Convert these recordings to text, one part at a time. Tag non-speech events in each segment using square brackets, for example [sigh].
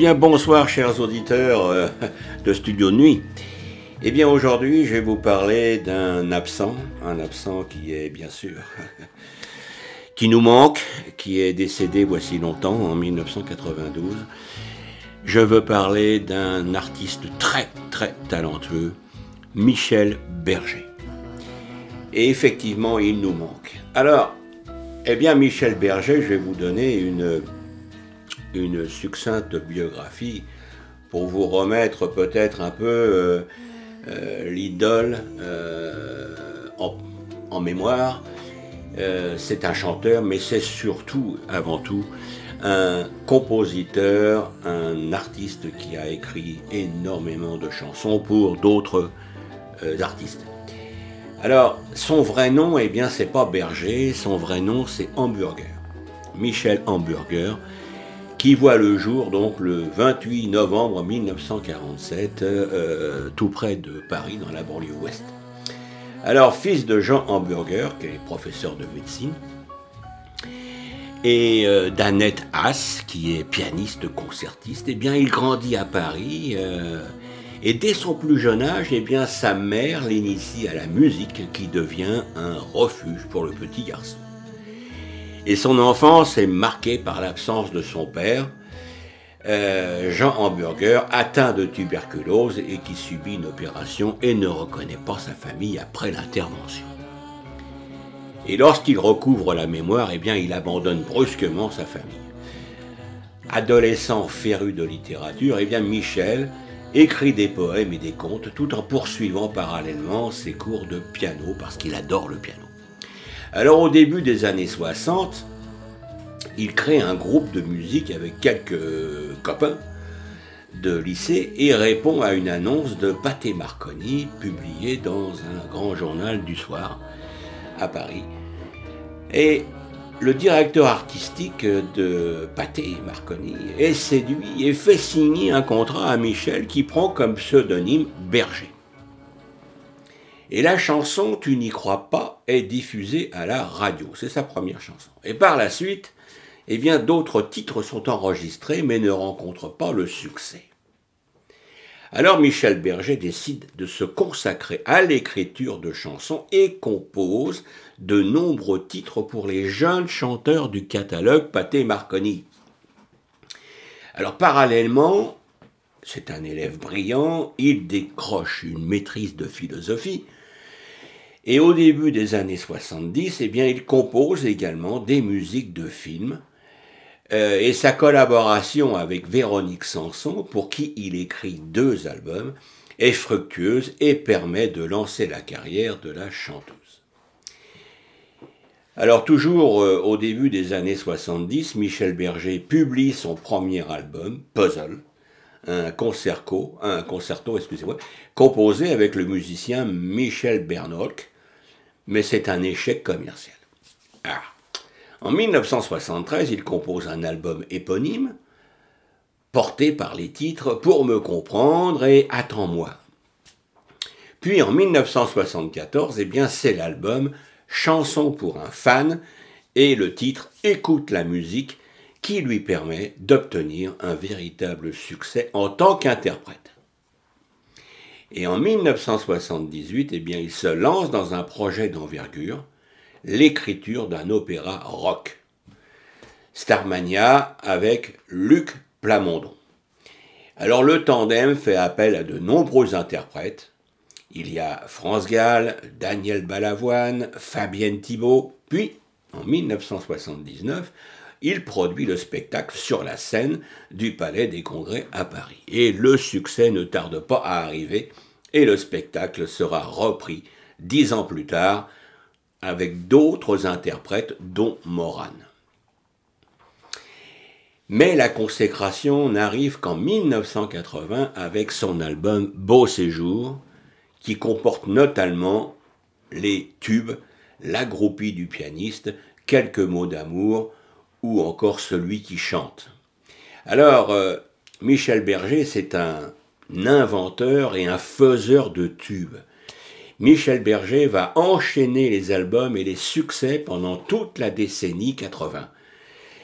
Bien, bonsoir, chers auditeurs euh, de Studio Nuit. Eh bien, aujourd'hui, je vais vous parler d'un absent, un absent qui est bien sûr, [laughs] qui nous manque, qui est décédé voici longtemps, en 1992. Je veux parler d'un artiste très, très talentueux, Michel Berger. Et effectivement, il nous manque. Alors, eh bien, Michel Berger, je vais vous donner une une succincte biographie pour vous remettre peut-être un peu euh, euh, l'idole euh, en, mémoire. c'est un chanteur, mais c'est surtout, avant tout, un compositeur, un artiste qui a écrit énormément de chansons pour d'autres artistes. Alors, son vrai nom, eh bien, c'est pas Berger, son vrai nom, c'est Hamburger. Michel Hamburger, qui voit le jour donc le 28 novembre 1947, euh, tout près de Paris, dans la banlieue ouest. Alors, fils de Jean Hamburger, qui est professeur de médecine, et euh, d'Annette Haas, qui est pianiste concertiste, eh bien, il grandit à Paris. Euh, et dès son plus jeune âge, eh bien, sa mère l'initie à la musique, qui devient un refuge pour le petit garçon. Et son enfance est marquée par l'absence de son père, euh, Jean Hamburger, atteint de tuberculose et qui subit une opération et ne reconnaît pas sa famille après l'intervention. Et lorsqu'il recouvre la mémoire, eh bien, il abandonne brusquement sa famille. Adolescent féru de littérature, eh bien, Michel écrit des poèmes et des contes tout en poursuivant parallèlement ses cours de piano parce qu'il adore le piano. Alors au début des années 60, il crée un groupe de musique avec quelques copains de lycée et répond à une annonce de Pathé Marconi publiée dans un grand journal du soir à Paris. Et le directeur artistique de Pathé Marconi est séduit et fait signer un contrat à Michel qui prend comme pseudonyme Berger. Et la chanson Tu n'y crois pas est diffusée à la radio. C'est sa première chanson. Et par la suite, eh bien, d'autres titres sont enregistrés mais ne rencontrent pas le succès. Alors Michel Berger décide de se consacrer à l'écriture de chansons et compose de nombreux titres pour les jeunes chanteurs du catalogue Pathé Marconi. Alors parallèlement, c'est un élève brillant, il décroche une maîtrise de philosophie, et au début des années 70, eh bien, il compose également des musiques de films. Euh, et sa collaboration avec Véronique Sanson, pour qui il écrit deux albums, est fructueuse et permet de lancer la carrière de la chanteuse. Alors toujours euh, au début des années 70, Michel Berger publie son premier album, Puzzle, un concerto, un concerto, excusez-moi, composé avec le musicien Michel Bernolk, mais c'est un échec commercial. Ah. En 1973, il compose un album éponyme, porté par les titres Pour me comprendre et Attends-moi. Puis en 1974, eh bien, c'est l'album Chanson pour un fan et le titre Écoute la musique qui lui permet d'obtenir un véritable succès en tant qu'interprète. Et en 1978, eh il se lance dans un projet d'envergure, l'écriture d'un opéra rock. Starmania avec Luc Plamondon. Alors le tandem fait appel à de nombreux interprètes. Il y a France Gall, Daniel Balavoine, Fabienne Thibault, puis en 1979, il produit le spectacle sur la scène du Palais des Congrès à Paris. Et le succès ne tarde pas à arriver et le spectacle sera repris dix ans plus tard avec d'autres interprètes dont Moran. Mais la consécration n'arrive qu'en 1980 avec son album Beau Séjour, qui comporte notamment les tubes La groupie du pianiste, Quelques mots d'amour, ou encore celui qui chante. Alors, euh, Michel Berger, c'est un inventeur et un faiseur de tubes. Michel Berger va enchaîner les albums et les succès pendant toute la décennie 80.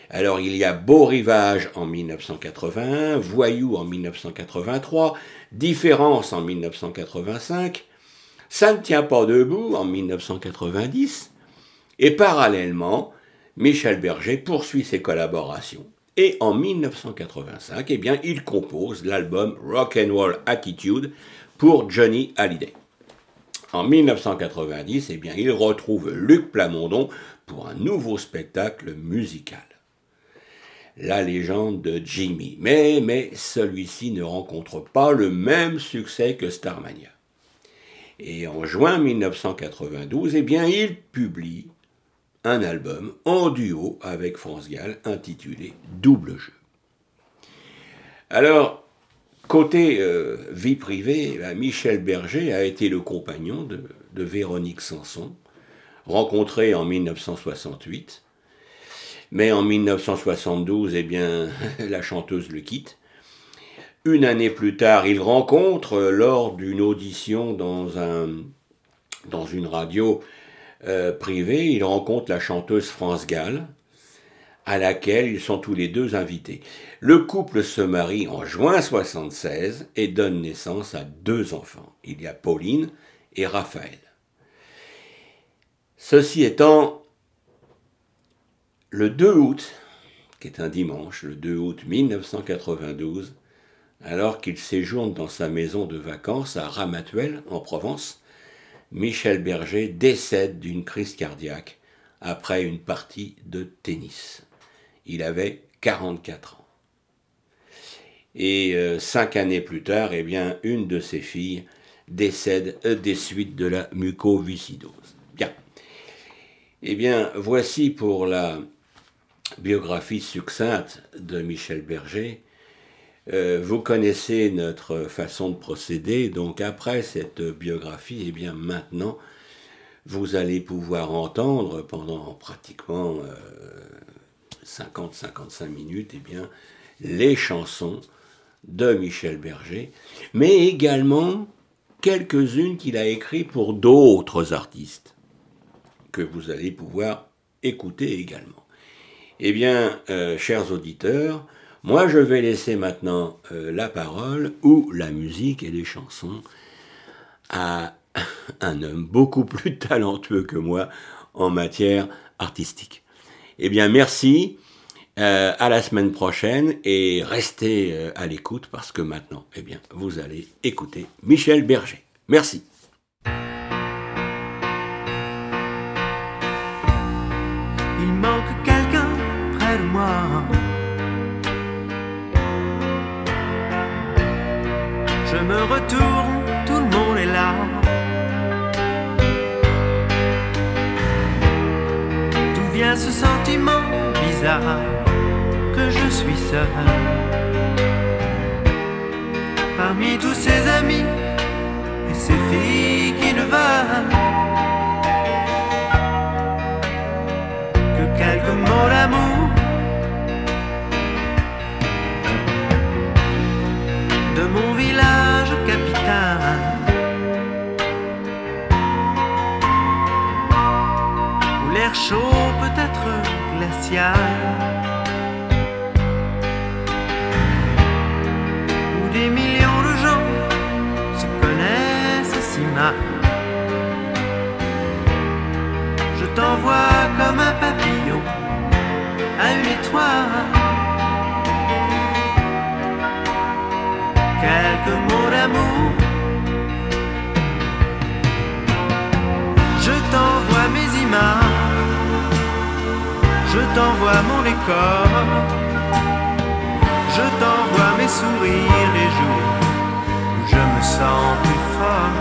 Alors il y a Beau Rivage en 1981, Voyou en 1983, Différence en 1985, Ça ne tient pas debout en 1990, et parallèlement, Michel Berger poursuit ses collaborations. Et en 1985, eh il compose l'album Rock and Roll Attitude pour Johnny Hallyday. En 1990, eh il retrouve Luc Plamondon pour un nouveau spectacle musical. La légende de Jimmy. Mais, mais celui-ci ne rencontre pas le même succès que Starmania. Et en juin 1992, eh il publie un album en duo avec France Gall intitulé Double jeu. Alors, côté euh, vie privée, ben, Michel Berger a été le compagnon de, Véronique Sanson, rencontrée en 1968. Mais en 1972, eh bien, [laughs] la chanteuse le quitte. Une année plus tard, il rencontre, lors d'une audition dans une radio euh, privé, il rencontre la chanteuse France Gall, à laquelle ils sont tous les deux invités. Le couple se marie en juin 76 et donne naissance à deux enfants. Il y a Pauline et Raphaël. Ceci étant, le 2 août, qui est un dimanche, le 2 août 1992, alors qu'il séjourne dans sa maison de vacances à Ramatuelle, en Provence, Michel Berger décède d'une crise cardiaque après une partie de tennis. Il avait 44 ans. Et euh, cinq années plus tard, eh une de ses filles décède euh, des suites de la mucoviscidose. Bien. Eh bien, voici pour la biographie succincte de Michel Berger euh, vous connaissez notre façon de procéder, donc après cette biographie, et eh bien maintenant, vous allez pouvoir entendre pendant pratiquement 50-55 euh, minutes, eh bien, les chansons de Michel Berger, mais également quelques-unes qu'il a écrites pour d'autres artistes, que vous allez pouvoir écouter également. Eh bien, euh, chers auditeurs, moi, je vais laisser maintenant euh, la parole ou la musique et les chansons à [laughs] un homme beaucoup plus talentueux que moi en matière artistique. Eh bien, merci. Euh, à la semaine prochaine et restez euh, à l'écoute parce que maintenant, eh bien, vous allez écouter Michel Berger. Merci. Ce sentiment bizarre que je suis seul. Parmi tous ces amis et ces filles Où des millions de gens se connaissent si mal. Je t'envoie comme un papillon à une étoile. quelques mots d'amour. Je t'envoie mes images, je t'envoie mon décor, je t'envoie mes sourires les jours où je me sens plus fort.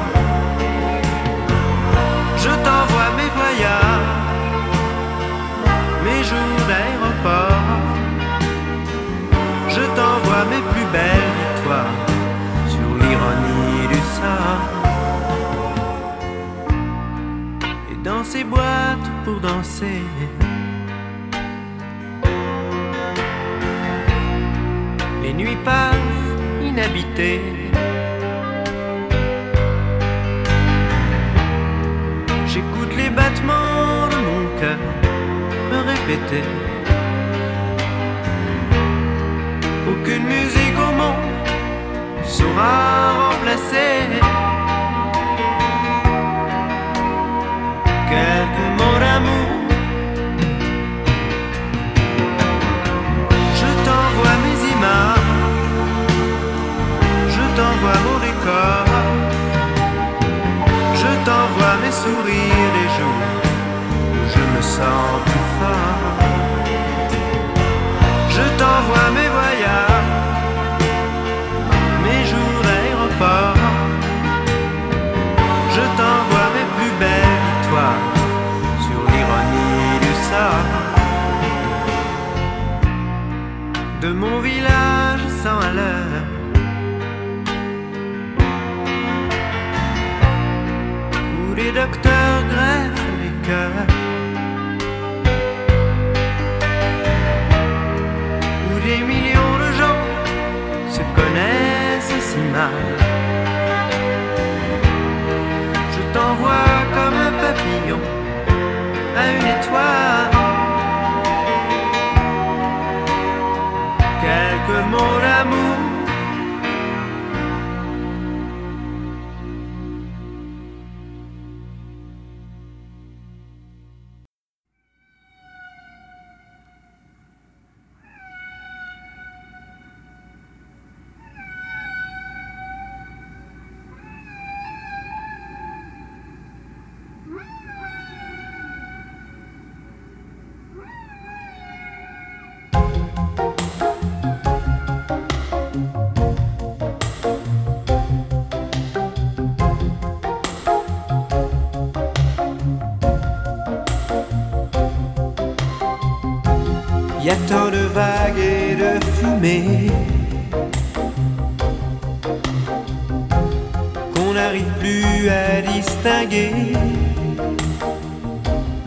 Je t'envoie mes voyages, mes jours d'aéroport. Je t'envoie mes plus belles victoires l'ironie du sort. Et dans ces boîtes pour danser. les nuits passent inhabitées. J'écoute les battements de mon cœur me répéter. Aucune musique au monde ne saura remplacer. T'envoie mon décor, je t'envoie mes sourires les jours où je me sens plus fort. Je t'envoie mes voyages, mes jours d'aéroport. Je t'envoie mes plus belles victoires sur l'ironie du sort. De mon village sans à. Connaissent Y a tant de vagues et de fumée qu'on n'arrive plus à distinguer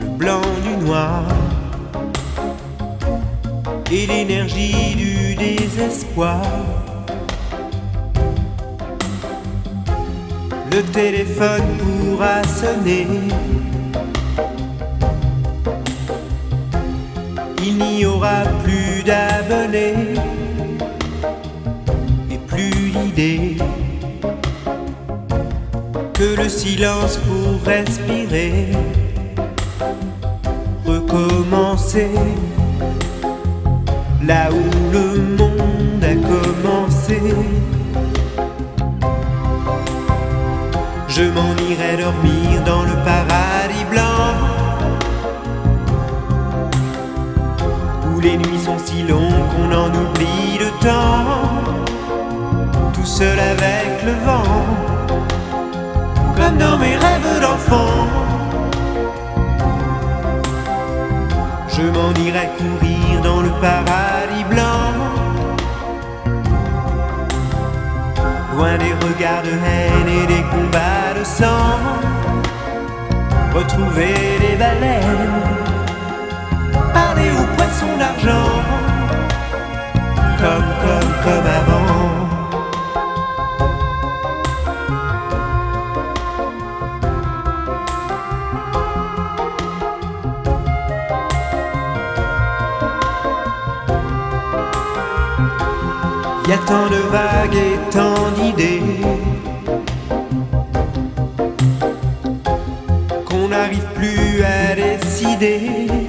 le blanc du noir et l'énergie du désespoir. Le téléphone pourra sonner. N'y aura plus d'abonnés et plus l'idée que le silence pour respirer, recommencer. Là où le monde a commencé. Je m'en irai dormir dans le paradis les nuits sont si longues qu'on en oublie le temps. Tout seul avec le vent, comme dans mes rêves d'enfant. Je m'en irai courir dans le paradis blanc. Loin des regards de haine et des combats de sang. Retrouver les baleines poissons d'argent, comme, comme, comme avant. Y a tant de vagues et tant d'idées qu'on n'arrive plus à décider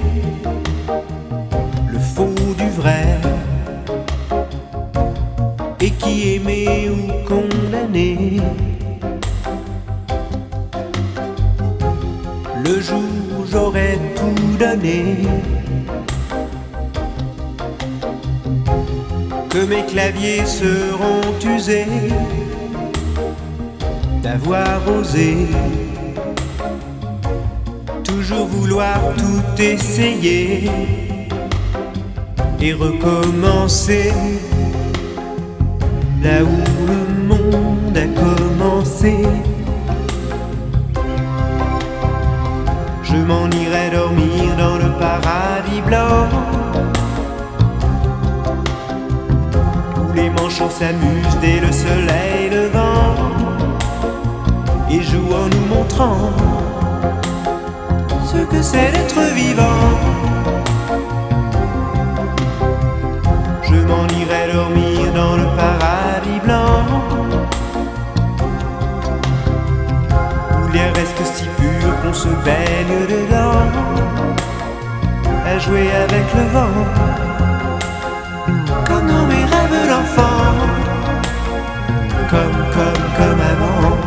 ou condamné. Le jour où j'aurais tout donné. Que mes claviers seront usés d'avoir osé toujours vouloir tout essayer et recommencer là où le monde a commencé. Je m'en irai dormir dans le paradis blanc où les manchots s'amusent dès le soleil levant et jouent en nous montrant ce que c'est d'être vivant. Qu'on se baigne dedans. À jouer avec le vent. Comme dans mes rêves d'enfant. Comme, comme, comme avant.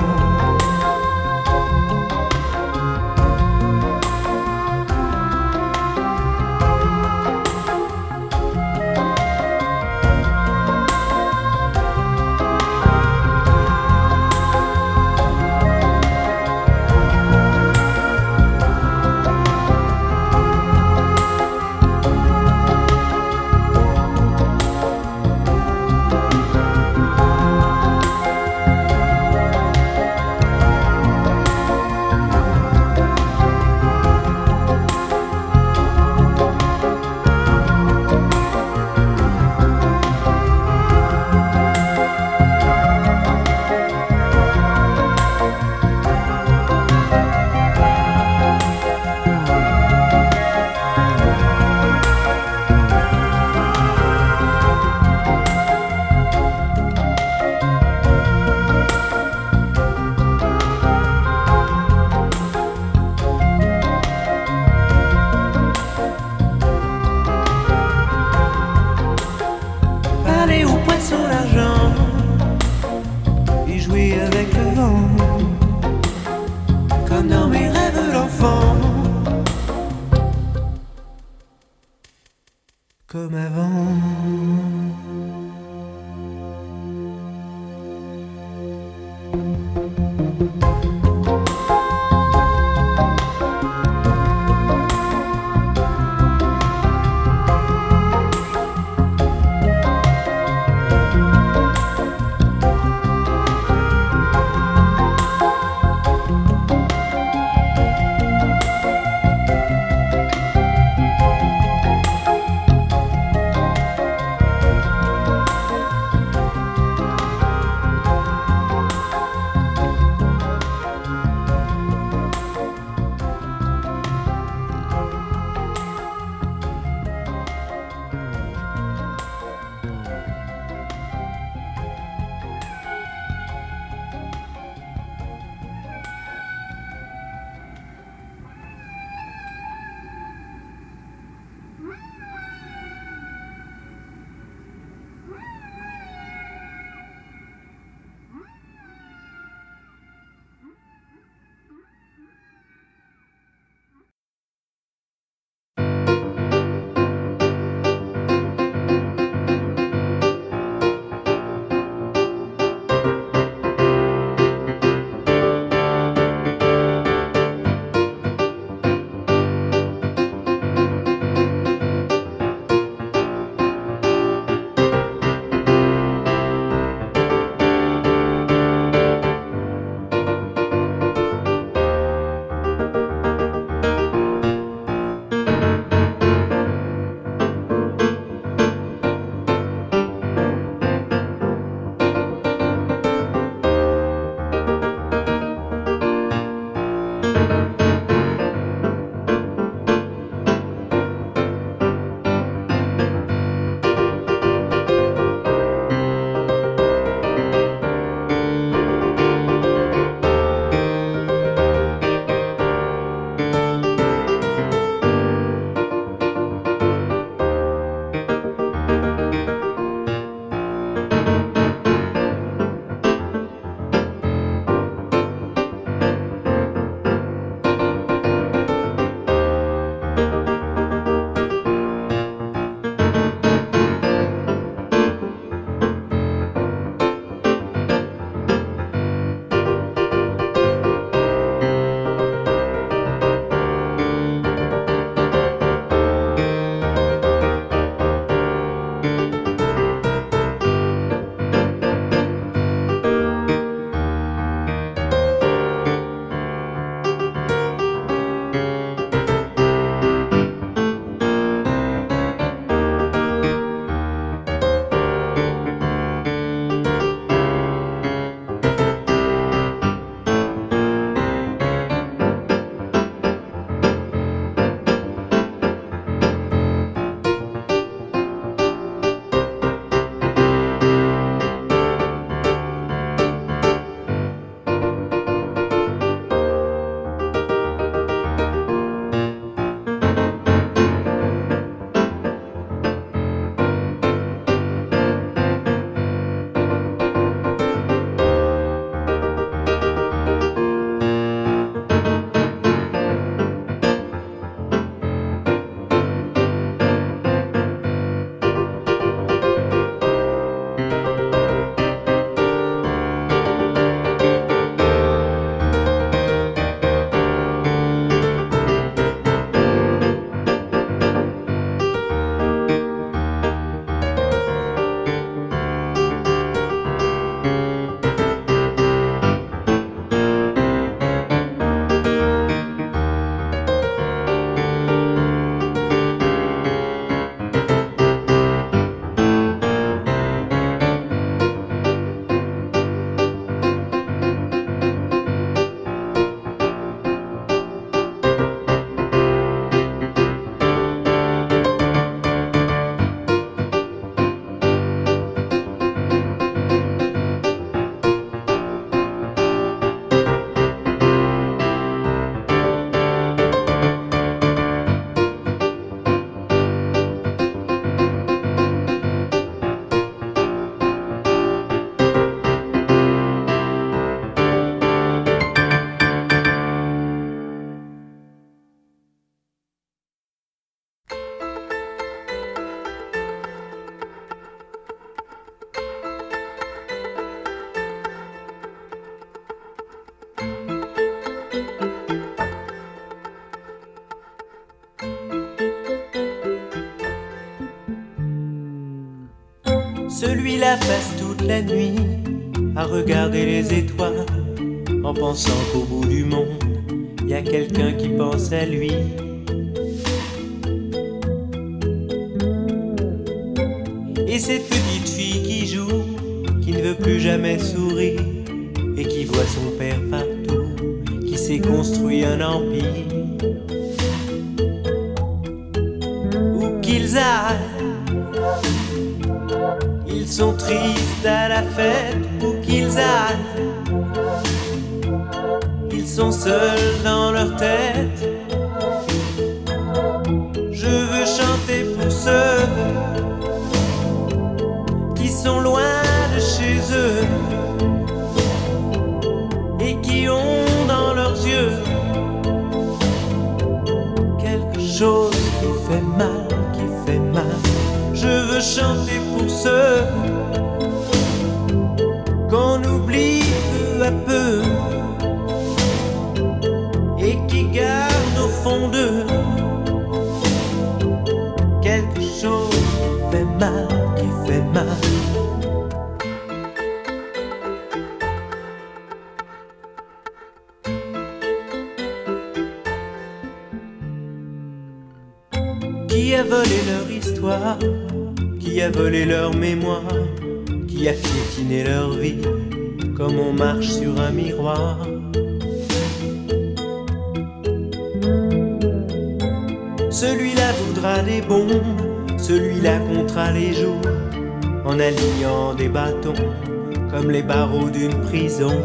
Pensant qu'au bout du monde, il y a quelqu'un qui pense à lui. Et cette petite fille qui joue, qui ne veut plus jamais sourire et qui voit son père partout, qui s'est construit un empire. Où qu'ils aillent, ils sont tristes à la fête, seuls dans leur tête. Leur mémoire Qui a piétiné leur vie Comme on marche sur un miroir. Celui-là voudra des bombes Celui-là comptera les jours En alignant des bâtons Comme les barreaux d'une prison.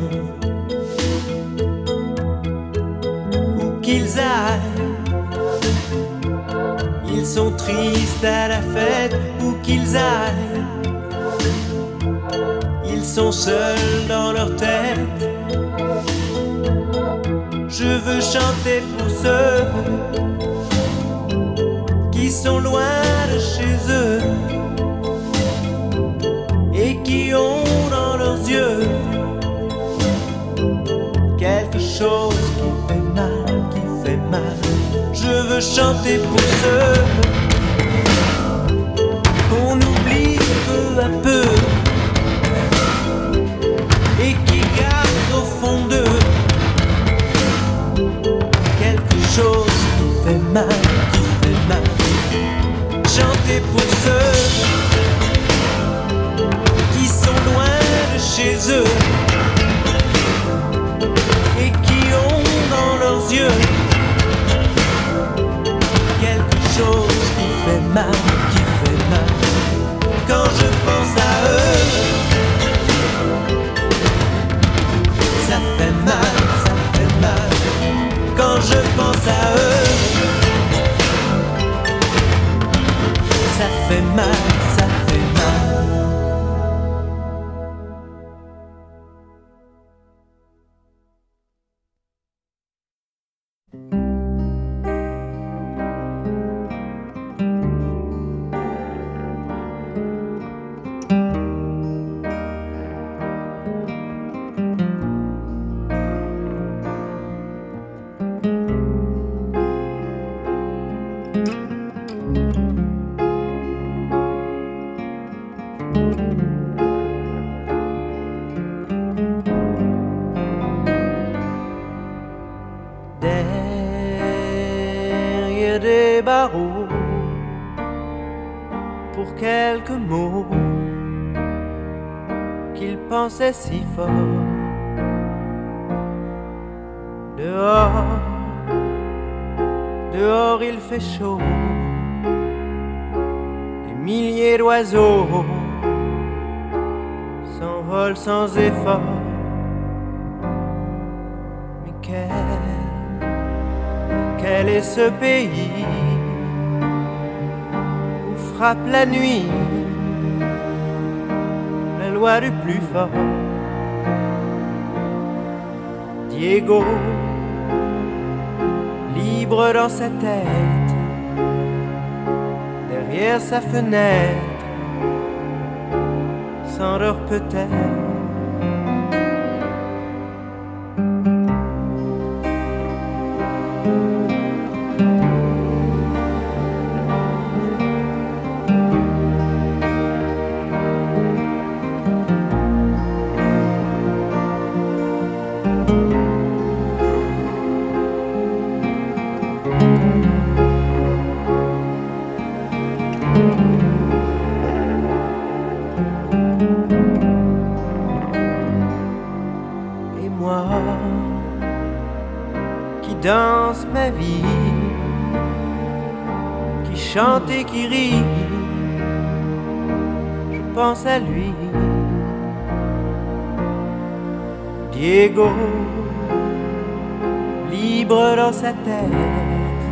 Où qu'ils aillent ils sont tristes à la fête qu'ils aillent. Ils sont seuls dans leur tête. Je veux chanter pour ceux qui sont loin de chez eux et qui ont dans leurs yeux quelque chose qui fait mal, qui fait mal. Je veux chanter pour ceux peu et qui gardent au fond d'eux quelque chose qui fait mal, qui fait mal. Chanter pour ceux si fort. Dehors, dehors il fait chaud, des milliers d'oiseaux s'envolent sans effort. Mais quel quel est ce pays où frappe la nuit? Loi du plus fort Diego, libre dans sa tête, derrière sa fenêtre, s'endort peut-être. Qui rit. Je pense à lui. Diego, libre dans sa tête,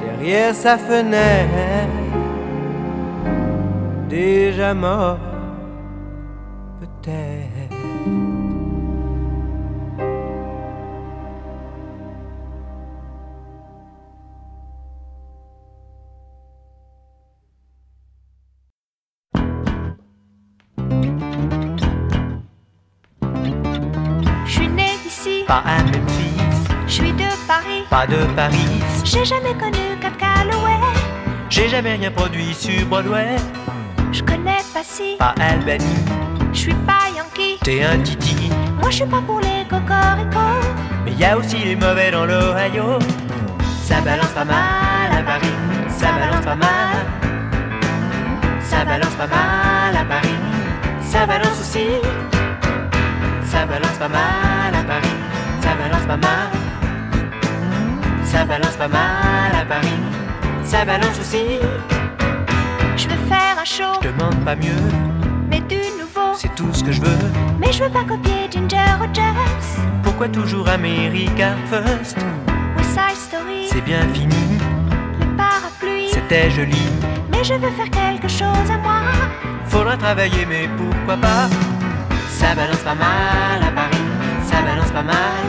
derrière sa fenêtre, déjà mort, Pas à Memphis, je suis de Paris. pas de Paris. J'ai jamais connu Cap Calloway. J'ai jamais rien produit sur Broadway. Je connais pas si, Pas Albany, je suis pas Yankee. t'es un titi. Moi je suis pas pour les cocoricots. Mais y a aussi les mauvais dans l'Ohio. Ça balance pas mal à Paris, ça balance pas mal. Ça balance pas mal à Paris, ça balance aussi. Ça balance pas mal à Paris, ça balance pas mal. Ça balance pas mal à Paris, ça balance aussi. Je veux faire un show, Je demande pas mieux, mais du nouveau. c'est tout ce que je veux. Mais je veux pas copier Ginger Rogers. Pourquoi toujours America First? West Side Story, C'est bien fini, les parapluies. c'était joli. Mais je veux faire quelque chose à moi. Faudra travailler, mais pourquoi pas? Ça balance pas mal à Paris, balance pas mal.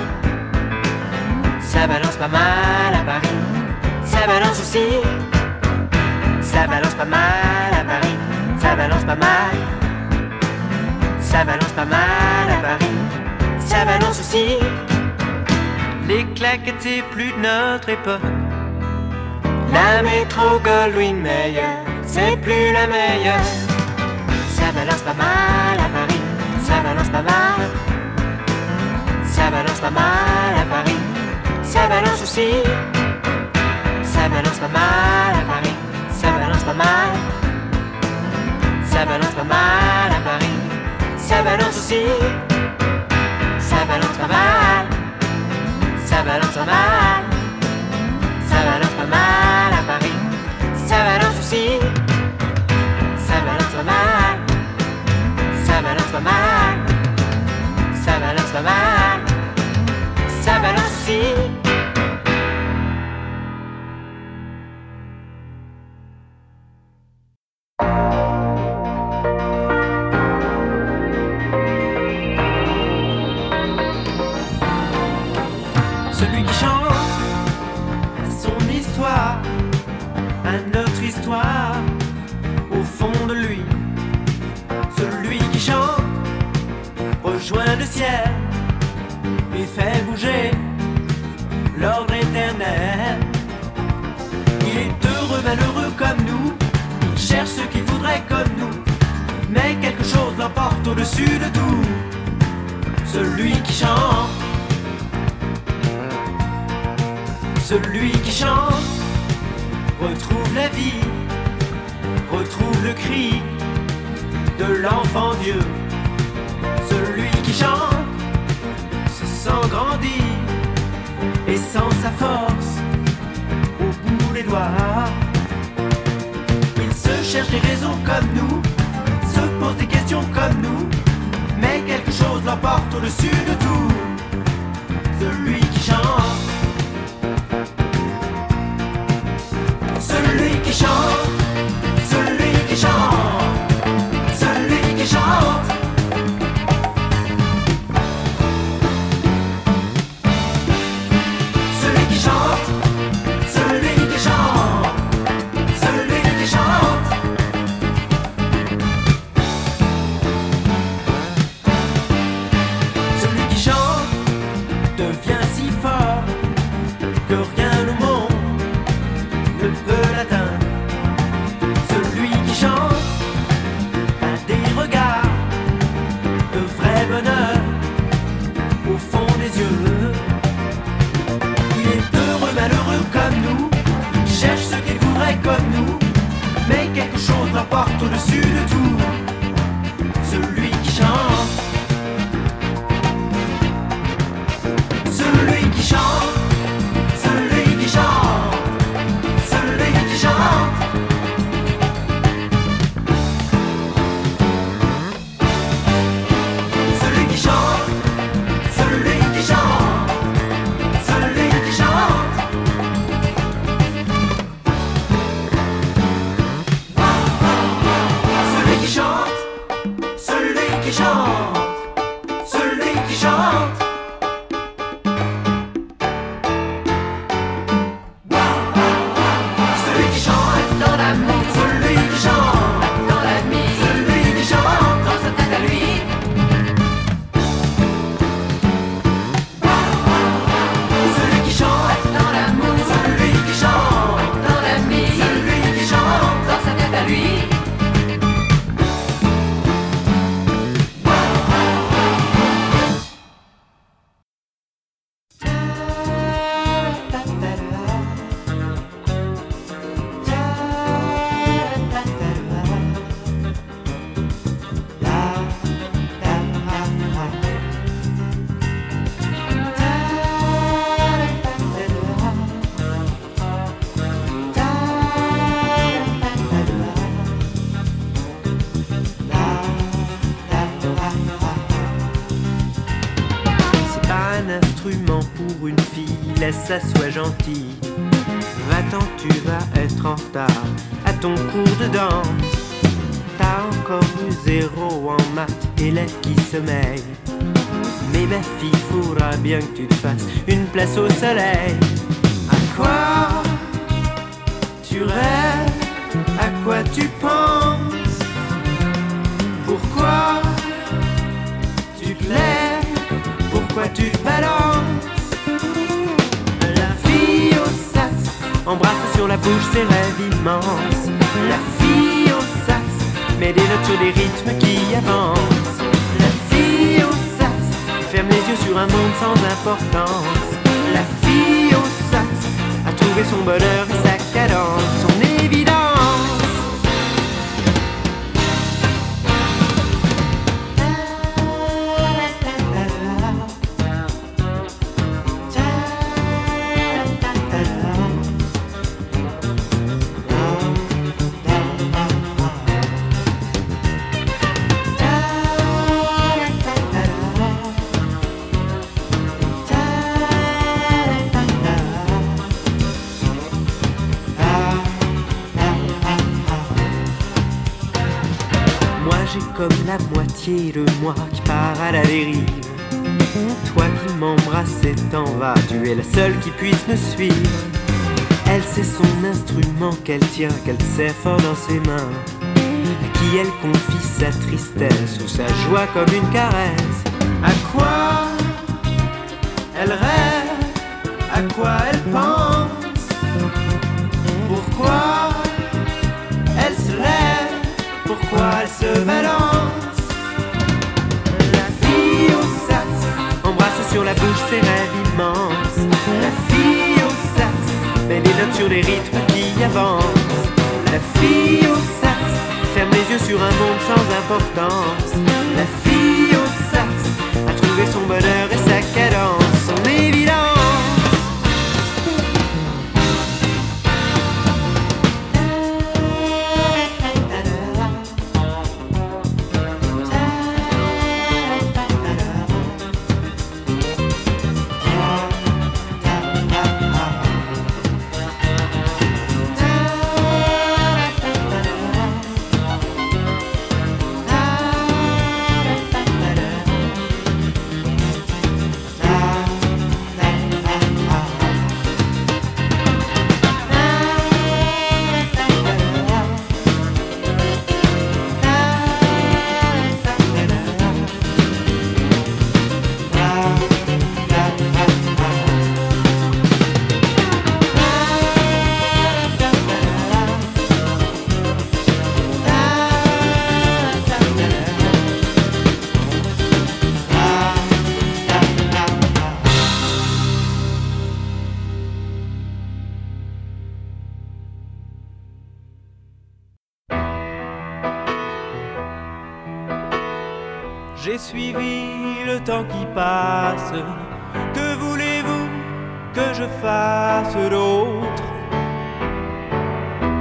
Ça balance pas mal à Paris, ça balance aussi. Ça balance pas mal à Paris, ça balance pas mal. Ça balance pas mal à Paris, ça balance aussi. Les claquettes, c'est plus de notre époque. La métro Goldwyn Mayer, c'est plus la meilleure. Ça balance pas mal à Paris, ça balance pas mal. Ça balance pas mal à Paris, ça balance aussi. Ça balance pas mal à Paris, ça balance pas mal. Ça balance pas mal à Paris, ça balance aussi. Ça balance pas mal, ça balance pas mal. Ça balance pas mal à Paris, ça balance aussi. Ça balance pas mal, ça balance pas mal. Ça balance pas mal, ça balance comme nous, mais quelque chose l'emporte au-dessus de tout. Celui qui chante. Celui qui chante retrouve la vie, retrouve le cri de l'enfant Dieu. Celui qui chante se sent grandir et sent sa force au bout des doigts. Se cherche des raisons comme nous, se pose des questions comme nous, mais quelque chose l'emporte au-dessus de tout. Celui qui chante. Celui qui chante, au fond des yeux. Il est heureux, malheureux comme nous, cherche ce qu'il voudrait comme nous, mais quelque chose l'emporte au-dessus de tout. Ça soit gentil. Va-t'en, tu vas être en retard à ton cours de danse. T'as encore eu zéro en maths, élève qui sommeille. Mais ma fille, faudra bien que tu te fasses une place au soleil. À quoi tu rêves? À quoi tu penses? Embrasse sur la bouche ses rêves immenses. La fille au sas met des notes sur des rythmes qui avancent. La fille au sas ferme les yeux sur un monde sans importance. La fille au sas a trouvé son bonheur et sa cadence, la moitié de moi qui part à la dérive. Toi qui m'embrasses et t'en vas, tu es la seule qui puisse me suivre. Elle c'est son instrument qu'elle tient, qu'elle serre fort dans ses mains. À qui elle confie sa tristesse ou sa joie comme une caresse. À quoi elle rêve, à quoi elle pense. Pourquoi elle se lève, pourquoi elle se balance. La bouche ses rêves immenses. La fille au sas met des notes sur les rythmes qui avancent. La fille au sas ferme les yeux sur un monde sans importance. La fille au sas a trouvé son bonheur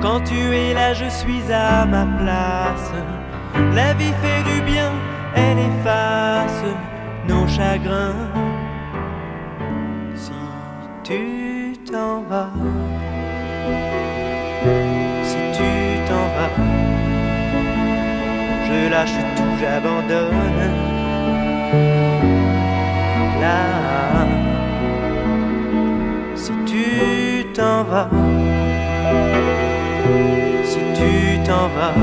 Quand tu es là, je suis à ma place. La vie fait du bien, elle efface nos chagrins. Si tu t'en vas, si tu t'en vas, je lâche tout, j'abandonne. Là, si tu t'en vas, si tu t'en vas,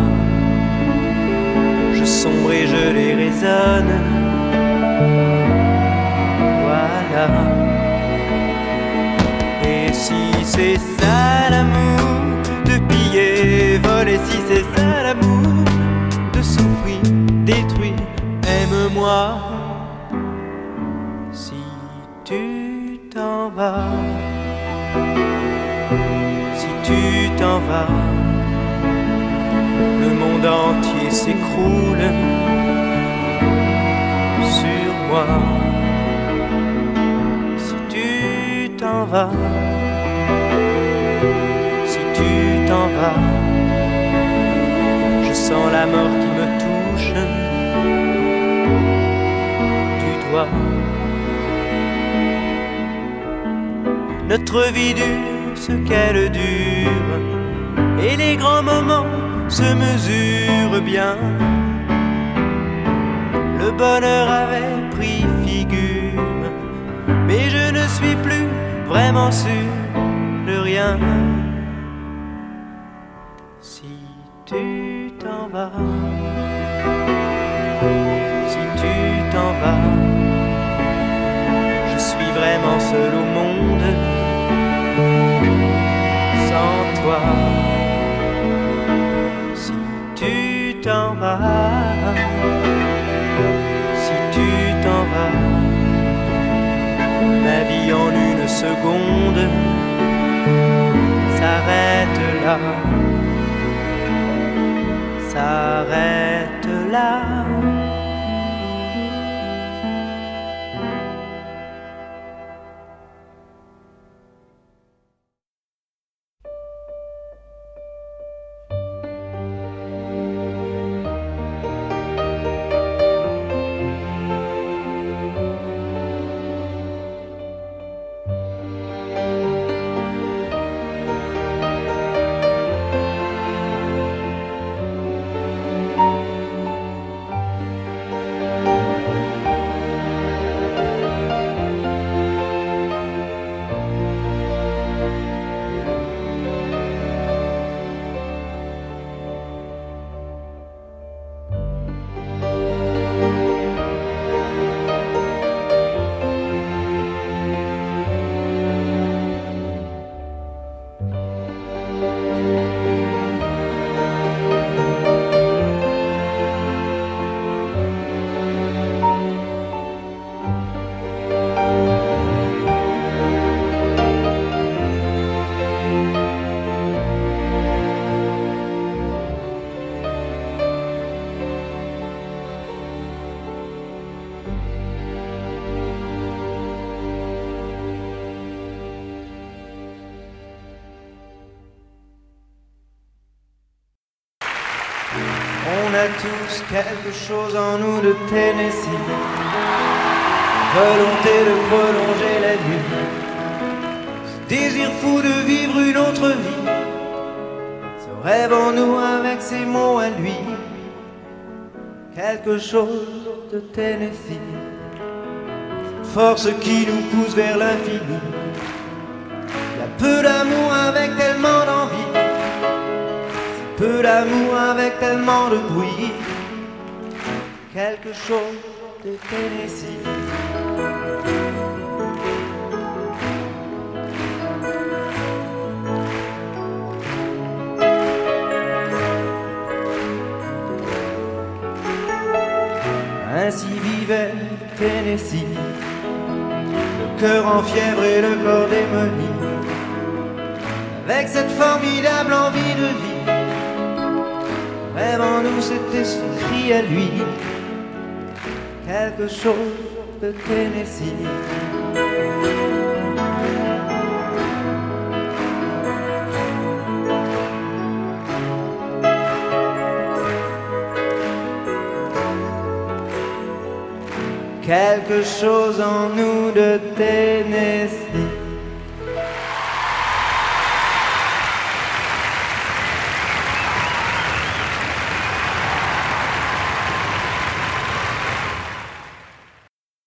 je sombre et je les raisonne. Voilà. Et si c'est ça l'amour, de piller, voler, si c'est ça l'amour, de souffrir, détruire, aime-moi. Si tu t'en vas, t'en vas, le monde entier s'écroule sur moi. Si tu t'en vas, si tu t'en vas, je sens la mort qui me touche du doigt. Notre vie dure ce qu'elle dure, et les grands moments se mesurent bien. Le bonheur avait pris figure, mais je ne suis plus vraiment sûr de rien. Si tu t'en vas, si tu t'en vas, je suis vraiment seul au monde sans toi. Seconde s'arrête là, s'arrête là. Tous quelque chose en nous de Tennessee. Volonté de prolonger la. Ce désir fou de vivre une autre vie. Ce rêve en nous avec ses mots à lui. Quelque chose de Tennessee. Force qui nous pousse vers l'infini. Il y a peu d'amour avec tellement d'amour avec tellement de bruit. Quelque chose de Tennessee. Ainsi vivait Tennessee, le cœur en fièvre et le corps démoli, avec cette formidable envie de vie. Rêve en nous cet esprit à lui, quelque chose de Tennessee. Quelque chose en nous de Tennessee.